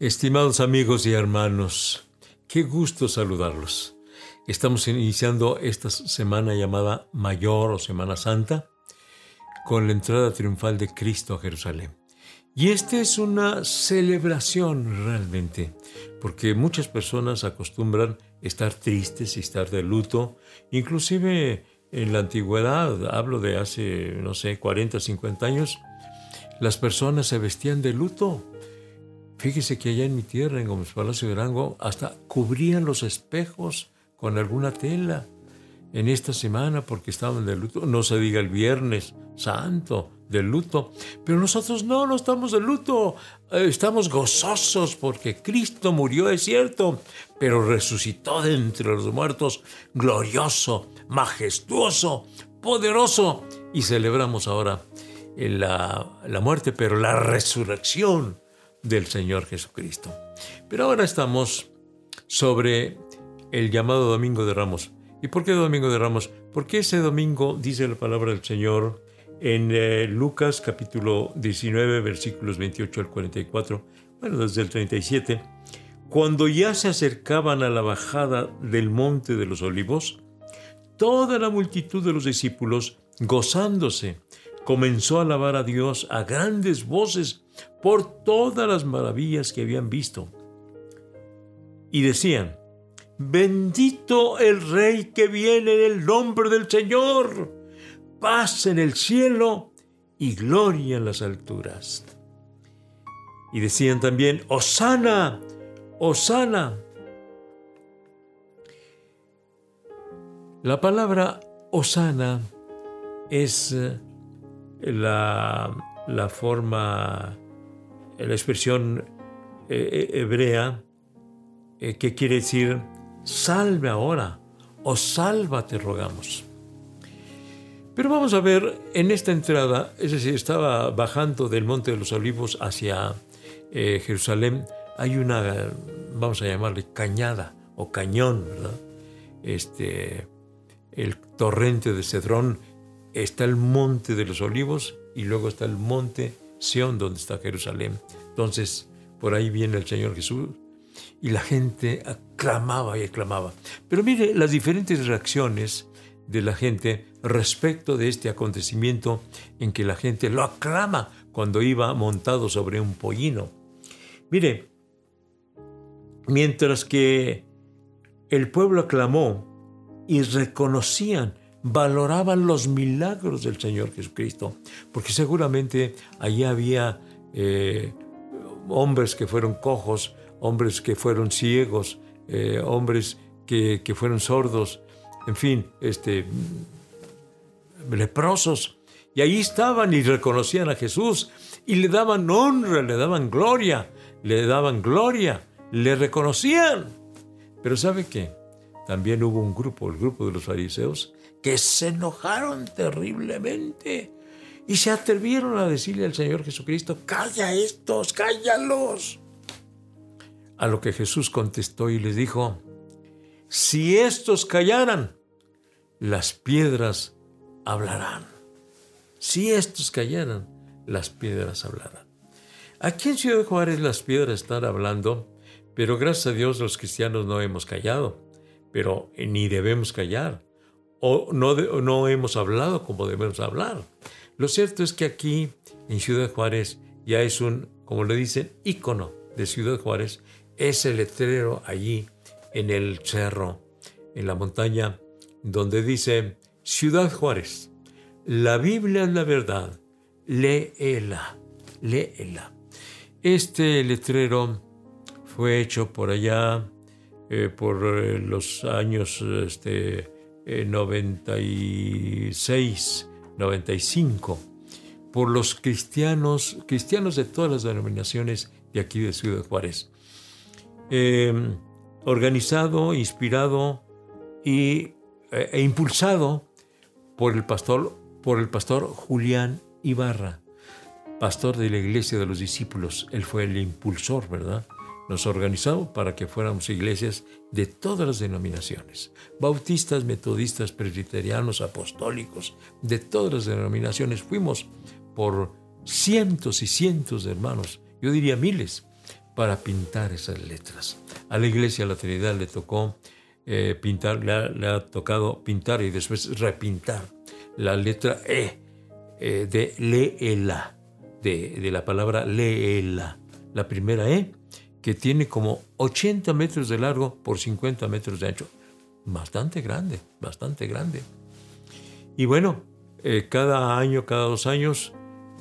Estimados amigos y hermanos, qué gusto saludarlos. Estamos iniciando esta semana llamada Mayor o Semana Santa con la entrada triunfal de Cristo a Jerusalén. Y esta es una celebración realmente, porque muchas personas acostumbran estar tristes y estar de luto, inclusive en la antigüedad, hablo de hace, no sé, 40, 50 años, las personas se vestían de luto Fíjese que allá en mi tierra, en Gómez Palacio de Arango, hasta cubrían los espejos con alguna tela en esta semana porque estaban de luto. No se diga el viernes santo de luto, pero nosotros no, no estamos de luto. Eh, estamos gozosos porque Cristo murió, es cierto, pero resucitó de entre los muertos, glorioso, majestuoso, poderoso. Y celebramos ahora la, la muerte, pero la resurrección del Señor Jesucristo. Pero ahora estamos sobre el llamado Domingo de Ramos. ¿Y por qué Domingo de Ramos? Porque ese domingo dice la palabra del Señor en eh, Lucas capítulo 19 versículos 28 al 44, bueno, desde el 37, cuando ya se acercaban a la bajada del monte de los olivos, toda la multitud de los discípulos, gozándose, comenzó a alabar a Dios a grandes voces por todas las maravillas que habían visto. Y decían, bendito el Rey que viene en el nombre del Señor, paz en el cielo y gloria en las alturas. Y decían también, Osana, Osana. La palabra Osana es eh, la, la forma la expresión eh, eh, hebrea eh, que quiere decir salve ahora o sálvate rogamos. Pero vamos a ver en esta entrada, es decir, estaba bajando del Monte de los Olivos hacia Jerusalén, hay una, vamos a llamarle cañada o cañón, ¿verdad? Este, el torrente de Cedrón, está el Monte de los Olivos y luego está el Monte Donde está Jerusalén. Entonces, por ahí viene el Señor Jesús y la gente aclamaba y aclamaba. Pero mire las diferentes reacciones de la gente respecto de este acontecimiento en que la gente lo aclama cuando iba montado sobre un pollino. Mire, mientras que el pueblo aclamó y reconocían valoraban los milagros del Señor Jesucristo, porque seguramente allí había eh, hombres que fueron cojos, hombres que fueron ciegos, eh, hombres que, que, fueron sordos, en fin, este, leprosos. Y ahí estaban y reconocían a Jesús y le daban honra, le daban gloria, le daban gloria, le reconocían. Pero ¿sabe qué? También hubo un grupo, el grupo de los fariseos, que se enojaron terriblemente y se atrevieron a decirle al Señor Jesucristo, calla estos, cállalos. A lo que Jesús contestó y les dijo, si estos callaran, las piedras hablarán. Si estos callaran, las piedras hablarán. Aquí en Ciudad Juárez las piedras están hablando, pero gracias a Dios los cristianos no hemos callado, pero ni debemos callar o no, no hemos hablado como debemos hablar. Lo cierto es que aquí en Ciudad Juárez ya es un, como le dicen, ícono de Ciudad Juárez, es el letrero allí en el cerro, en la montaña, donde dice Ciudad Juárez, la Biblia es la verdad, léela, léela. Este letrero fue hecho por allá, eh, por eh, los años este, 96, eh, 95, por los cristianos, cristianos de todas las denominaciones de aquí de Ciudad Juárez. Em, organizado, inspirado y, eh, e impulsado por el pastor, por el pastor Julián Ibarra, pastor de la iglesia de los discípulos. Él fue el impulsor, ¿verdad? Nos organizó para que fuéramos iglesias de todas las denominaciones, bautistas, metodistas, presbiterianos, apostólicos, de todas las denominaciones. Fuimos por cientos y cientos de hermanos, yo diría miles, para pintar esas letras. A la iglesia la Trinidad le tocó eh, pintar, le ha, tocado pintar y después repintar la letra E eh, de leela, de, de la palabra leela, la primera E, que tiene como 80 metros de largo por 50 metros de ancho. Bastante grande, bastante grande. Y bueno, eh, cada año, cada dos años,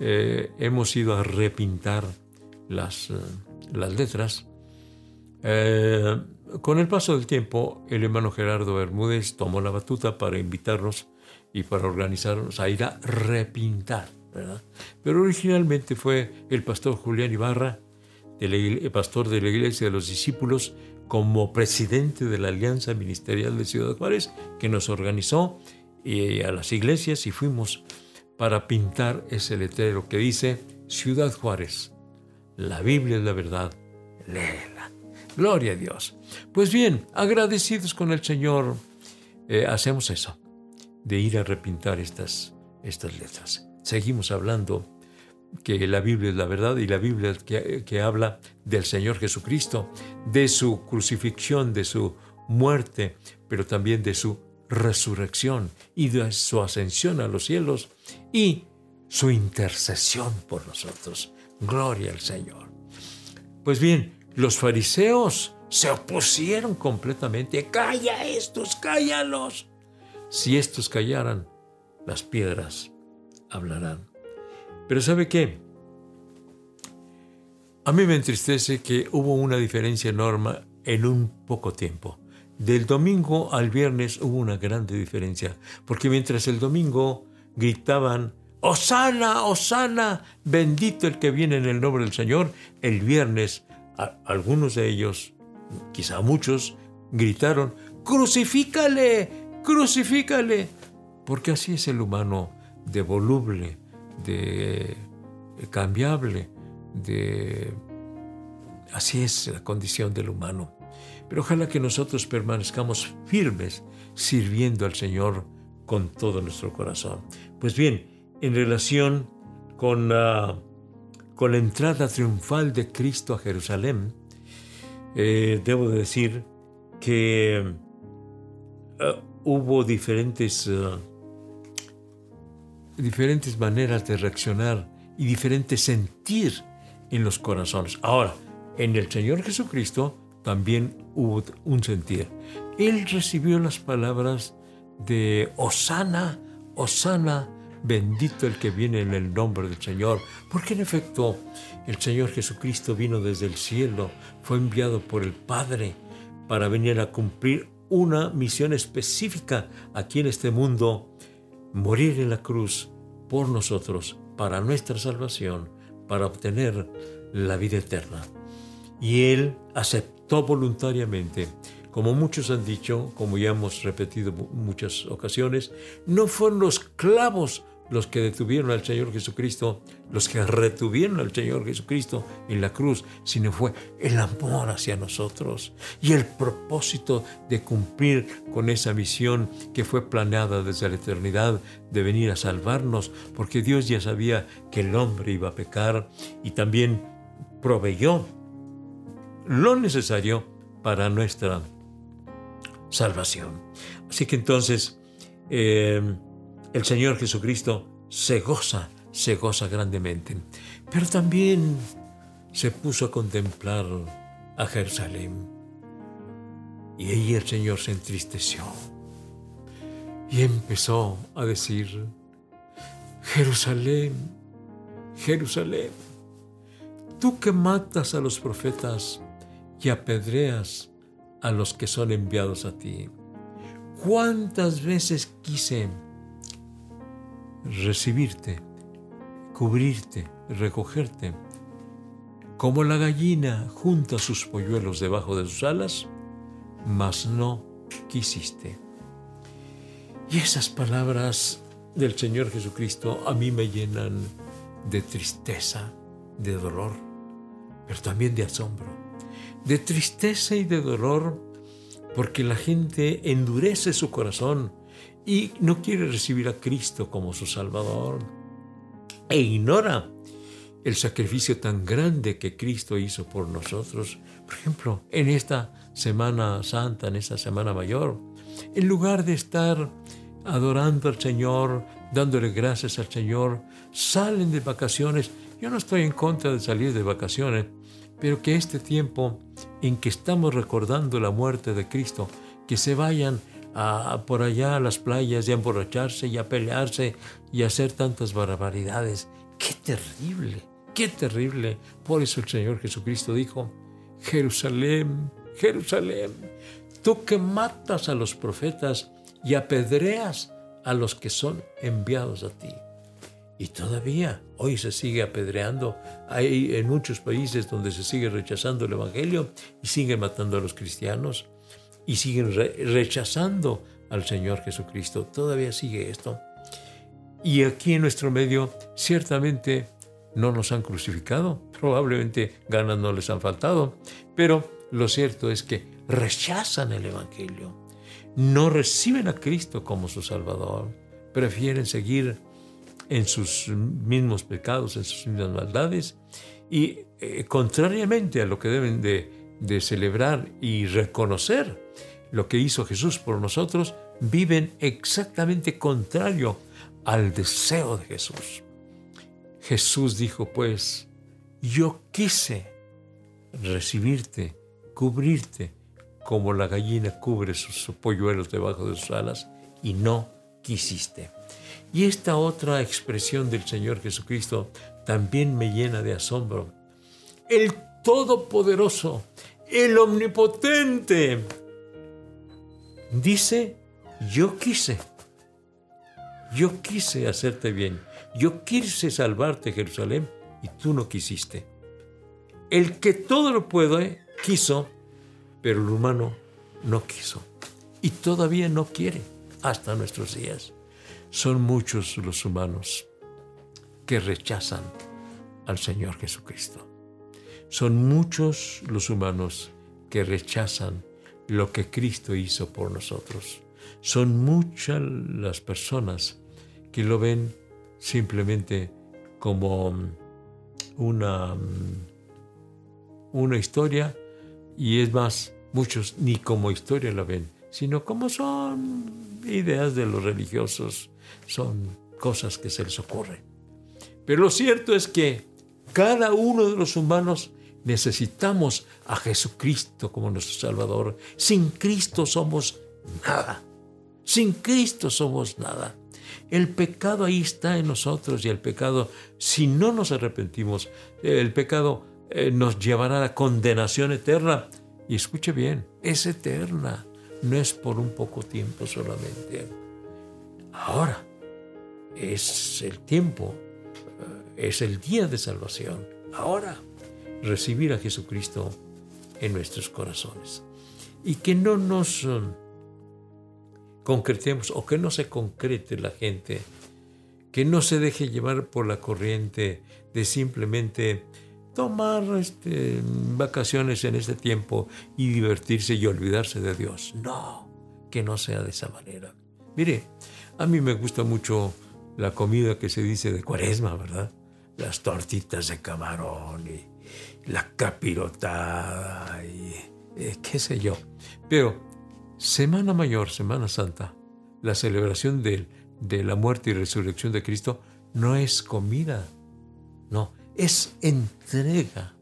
hemos ido a repintar las, las letras. Eh, con el paso del tiempo, el hermano Gerardo Bermúdez tomó la batuta para invitarnos y para organizarnos a ir a repintar. Pero originalmente fue el pastor Julián Ibarra, el pastor de la Iglesia de los Discípulos, como presidente de la Alianza Ministerial de Ciudad Juárez, que nos organizó y a las iglesias y fuimos para pintar ese letrero que dice Ciudad Juárez, la Biblia es la verdad, léela. Gloria a Dios. Pues bien, agradecidos con el Señor, eh, hacemos eso, de ir a repintar estas, estas letras. Seguimos hablando que la Biblia es la verdad y la Biblia que, que habla del Señor Jesucristo, de su crucifixión, de su muerte, pero también de su resurrección y de su ascensión a los cielos y su intercesión por nosotros. Gloria al Señor. Pues bien, los fariseos se opusieron completamente. Calla estos, cállalos. Si estos callaran, las piedras hablarán. Pero ¿sabe qué? A mí me entristece que hubo una diferencia enorme en un poco tiempo. Del domingo al viernes hubo una grande diferencia, porque mientras el domingo gritaban Osana, Osana, bendito el que viene en el nombre del Señor. El viernes, algunos de ellos, quizá muchos, gritaron, crucifícale, crucifícale, porque así es el humano de voluble, de cambiable, de... Así es la condición del humano. Pero ojalá que nosotros permanezcamos firmes sirviendo al Señor con todo nuestro corazón. Pues bien, en relación con, con la entrada triunfal de Cristo a Jerusalén, eh, debo decir que eh, hubo diferentes, eh, diferentes maneras de reaccionar y diferentes sentir en los corazones. Ahora, en el Señor Jesucristo también hubo un sentir. Él recibió las palabras de Osana, Osana, bendito el que viene en el nombre del Señor, porque en efecto el Señor Jesucristo vino desde el cielo, fue enviado por el Padre para venir a cumplir una misión específica aquí en este mundo, morir en la cruz por nosotros, para nuestra salvación, para obtener la vida eterna. Y Él aceptó voluntariamente como muchos han dicho, como ya hemos repetido muchas ocasiones, no fueron los clavos los que detuvieron al Señor Jesucristo, los que retuvieron al Señor Jesucristo en la cruz, sino fue el amor hacia nosotros y el propósito de cumplir con esa misión que fue planeada desde la eternidad de venir a salvarnos, porque Dios ya sabía que el hombre iba a pecar y también proveyó lo necesario para nuestra salvación. Así que entonces eh, el Señor Jesucristo se goza, se goza grandemente, pero también se puso a contemplar a Jerusalén. Y ahí el Señor se entristeció y empezó a decir, Jerusalén, Jerusalén, tú que matas a los profetas y apedreas a los que son enviados a ti. ¿Cuántas veces quise recibirte, cubrirte, recogerte? Como la gallina junta sus polluelos debajo de sus alas, mas no quisiste. Y esas palabras del Señor Jesucristo a mí me llenan de tristeza, de dolor, pero también de asombro de tristeza y de dolor porque la gente endurece su corazón y no quiere recibir a Cristo como su Salvador e ignora el sacrificio tan grande que Cristo hizo por nosotros. Por ejemplo, en esta Semana Santa, en esta Semana Mayor, en lugar de estar adorando al Señor, dándole gracias al Señor, salen de vacaciones. Yo no estoy en contra de salir de vacaciones, pero que este tiempo en que estamos recordando la muerte de Cristo, que se vayan por allá a las playas y a emborracharse y a pelearse y a hacer tantas barbaridades. ¡Qué terrible! ¡Qué terrible! Por eso el Señor Jesucristo dijo, Jerusalén, Jerusalén, tú que matas a los profetas y apedreas a los que son enviados a ti. Y todavía hoy se sigue apedreando. Hay en muchos países donde se sigue rechazando el Evangelio y siguen matando a los cristianos y siguen rechazando al Señor Jesucristo. Todavía sigue esto. Y aquí en nuestro medio ciertamente no nos han crucificado, probablemente ganas no les han faltado, pero lo cierto es que rechazan el Evangelio, no reciben a Cristo como su Salvador, prefieren seguir en sus mismos pecados, en sus mismas maldades, y eh, contrariamente a lo que deben de, de celebrar y reconocer lo que hizo Jesús por nosotros, viven exactamente contrario al deseo de Jesús. Jesús dijo pues, yo quise recibirte, cubrirte, como la gallina cubre sus polluelos debajo de sus alas, y no quisiste. Y esta otra expresión del Señor Jesucristo también me llena de asombro. El Todopoderoso, el Omnipotente, dice, yo quise, yo quise hacerte bien, yo quise salvarte Jerusalén y tú no quisiste. El que todo lo puede quiso, pero el humano no quiso y todavía no quiere hasta nuestros días. Son muchos los humanos que rechazan al Señor Jesucristo. Son muchos los humanos que rechazan lo que Cristo hizo por nosotros. Son muchas las personas que lo ven simplemente como una, una historia y es más, muchos ni como historia la ven, sino como son ideas de los religiosos, son cosas que se les ocurren. Pero lo cierto es que cada uno de los humanos necesitamos a Jesucristo como nuestro Salvador. Sin Cristo somos nada. Sin Cristo somos nada. El pecado ahí está en nosotros y el pecado, si no nos arrepentimos, el pecado eh, nos llevará a la condenación eterna. Y escuche bien, es eterna, no es por un poco tiempo solamente. Ahora es el tiempo, eh, es el día de salvación. Ahora recibir a Jesucristo en nuestros corazones. Y que no nos um, concretemos o que no se concrete la gente, que no se deje llevar por la corriente de simplemente tomar este, vacaciones en este tiempo y divertirse y olvidarse de Dios. No, que no sea de esa manera. Mire, a mí me gusta mucho la comida que se dice de cuaresma, ¿verdad? Las tortitas de camarón y la capirotada y eh, qué sé yo. Pero Semana Mayor, Semana Santa, la celebración de, de la muerte y resurrección de Cristo no es comida, no, es entrega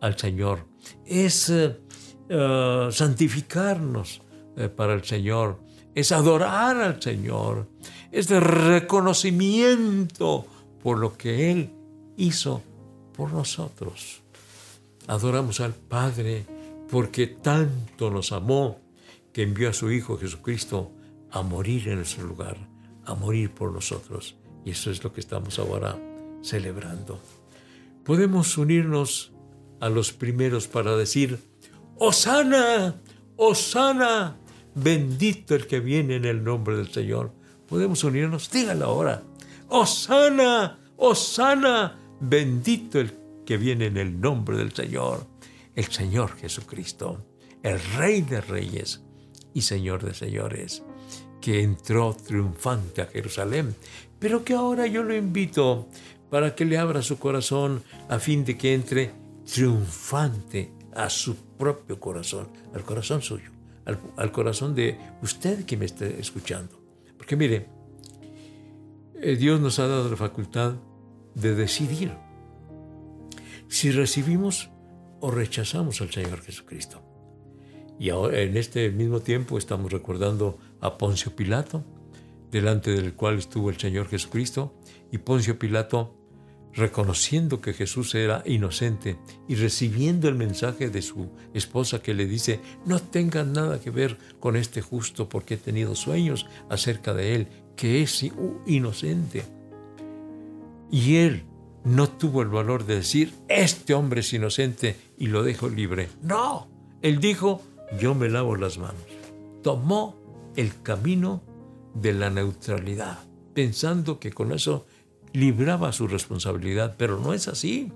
al Señor, es eh, eh, santificarnos para el Señor, es adorar al Señor, es de reconocimiento por lo que Él hizo por nosotros. Adoramos al Padre porque tanto nos amó que envió a su Hijo Jesucristo a morir en nuestro lugar, a morir por nosotros. Y eso es lo que estamos ahora celebrando. Podemos unirnos a los primeros para decir, Osana, Osana, bendito el que viene en el nombre del Señor. Podemos unirnos, díganlo ahora, Osana, Osana, bendito el que viene en el nombre del Señor, el Señor Jesucristo, el Rey de Reyes y Señor de Señores, que entró triunfante a Jerusalén, pero que ahora yo lo invito para que le abra su corazón a fin de que entre triunfante a su propio corazón, al corazón suyo, al, corazón de usted que me está escuchando. Porque mire, eh, Dios nos ha dado la facultad de decidir si recibimos o rechazamos al Señor Jesucristo. Y ahora, en este mismo tiempo estamos recordando a Poncio Pilato, delante del cual estuvo el Señor Jesucristo, y Poncio Pilato reconociendo que Jesús era inocente y recibiendo el mensaje de su esposa que le dice, no tengan nada que ver con este justo porque he tenido sueños acerca de él, que es inocente. Y él no tuvo el valor de decir, este hombre es inocente y lo dejo libre. No, él dijo, yo me lavo las manos. Tomó el camino de la neutralidad, pensando que con eso libraba su responsabilidad, pero no es así.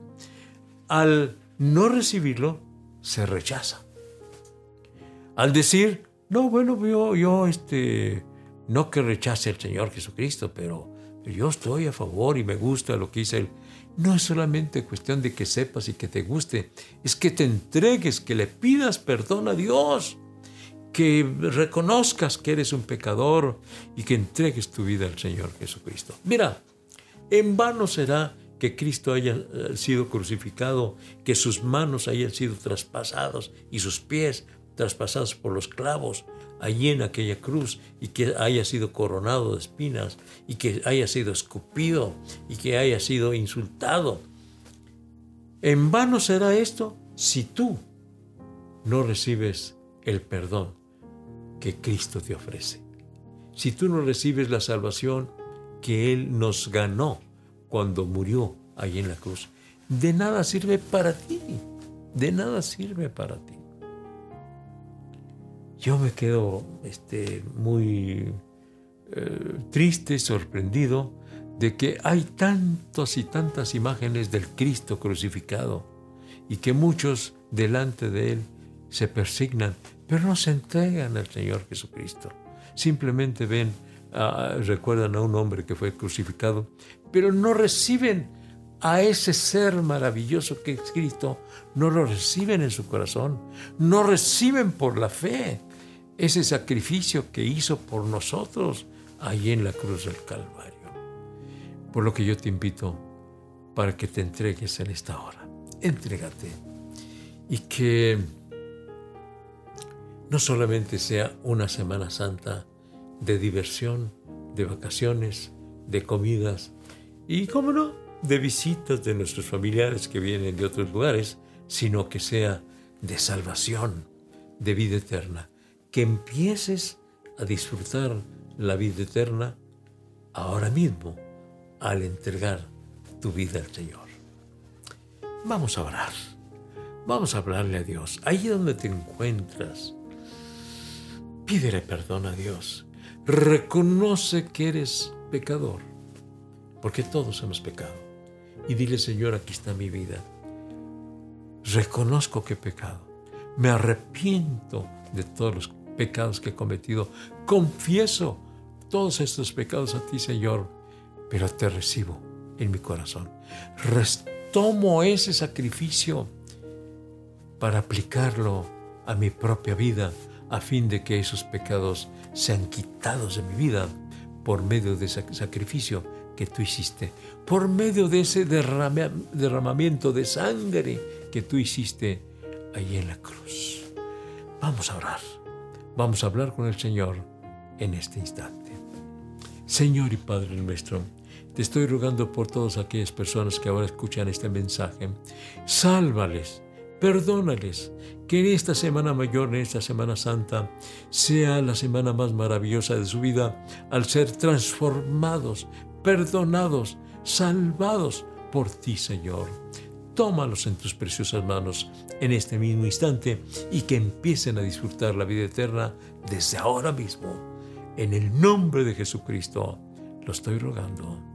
Al no recibirlo, se rechaza. Al decir, no, bueno, yo, yo este, no que rechace al Señor Jesucristo, pero yo estoy a favor y me gusta lo que dice Él. No es solamente cuestión de que sepas y que te guste, es que te entregues, que le pidas perdón a Dios, que reconozcas que eres un pecador y que entregues tu vida al Señor Jesucristo. Mira, en vano será que Cristo haya eh, sido crucificado, que sus manos hayan sido traspasados y sus pies traspasados por los clavos allí en aquella cruz y que haya sido coronado de espinas y que haya sido escupido y que haya sido insultado. En vano será esto si tú no recibes el perdón que Cristo te ofrece. Si tú no recibes la salvación que Él nos ganó cuando murió ahí en la cruz. De nada sirve para ti, de nada sirve para ti. Yo me quedo este, muy eh, triste, sorprendido de que hay tantas y tantas imágenes del Cristo crucificado y que muchos delante de Él se persignan, pero no se entregan al Señor Jesucristo. Simplemente ven Ah, recuerdan a un hombre que fue crucificado, pero no reciben a ese ser maravilloso que es Cristo, no lo reciben en su corazón, no reciben por la fe ese sacrificio que hizo por nosotros ahí en la cruz del Calvario. Por lo que yo te invito para que te entregues en esta hora. Entrégate. Y que no solamente sea una Semana Santa, de diversión, de vacaciones, de comidas y, cómo no, de visitas de nuestros familiares que vienen de otros lugares, sino que sea de salvación, de vida eterna. Que empieces a disfrutar la vida eterna ahora mismo al entregar tu vida al Señor. Vamos a orar. Vamos a hablarle a Dios. Ahí donde te encuentras, pídele perdón a Dios reconoce que eres pecador, porque todos hemos pecado. Y dile, Señor, aquí está mi vida. Reconozco que he pecado. Me arrepiento de todos los pecados que he cometido. Confieso todos estos pecados a ti, Señor, pero te recibo en mi corazón. Tomo ese sacrificio para aplicarlo a mi propia vida a fin de que esos pecados sean quitados de mi vida por medio de ese sacrificio que tú hiciste, por medio de ese derramamiento de sangre que tú hiciste ahí en la cruz. Vamos a orar, vamos a hablar con el Señor en este instante. Señor y Padre nuestro, te estoy rogando por todas aquellas personas que ahora escuchan este mensaje. Sálvales Perdónales que en esta Semana Mayor, en esta Semana Santa, sea la semana más maravillosa de su vida al ser transformados, perdonados, salvados por ti, Señor. Tómalos en tus preciosas manos en este mismo instante y que empiecen a disfrutar la vida eterna desde ahora mismo. En el nombre de Jesucristo lo estoy rogando.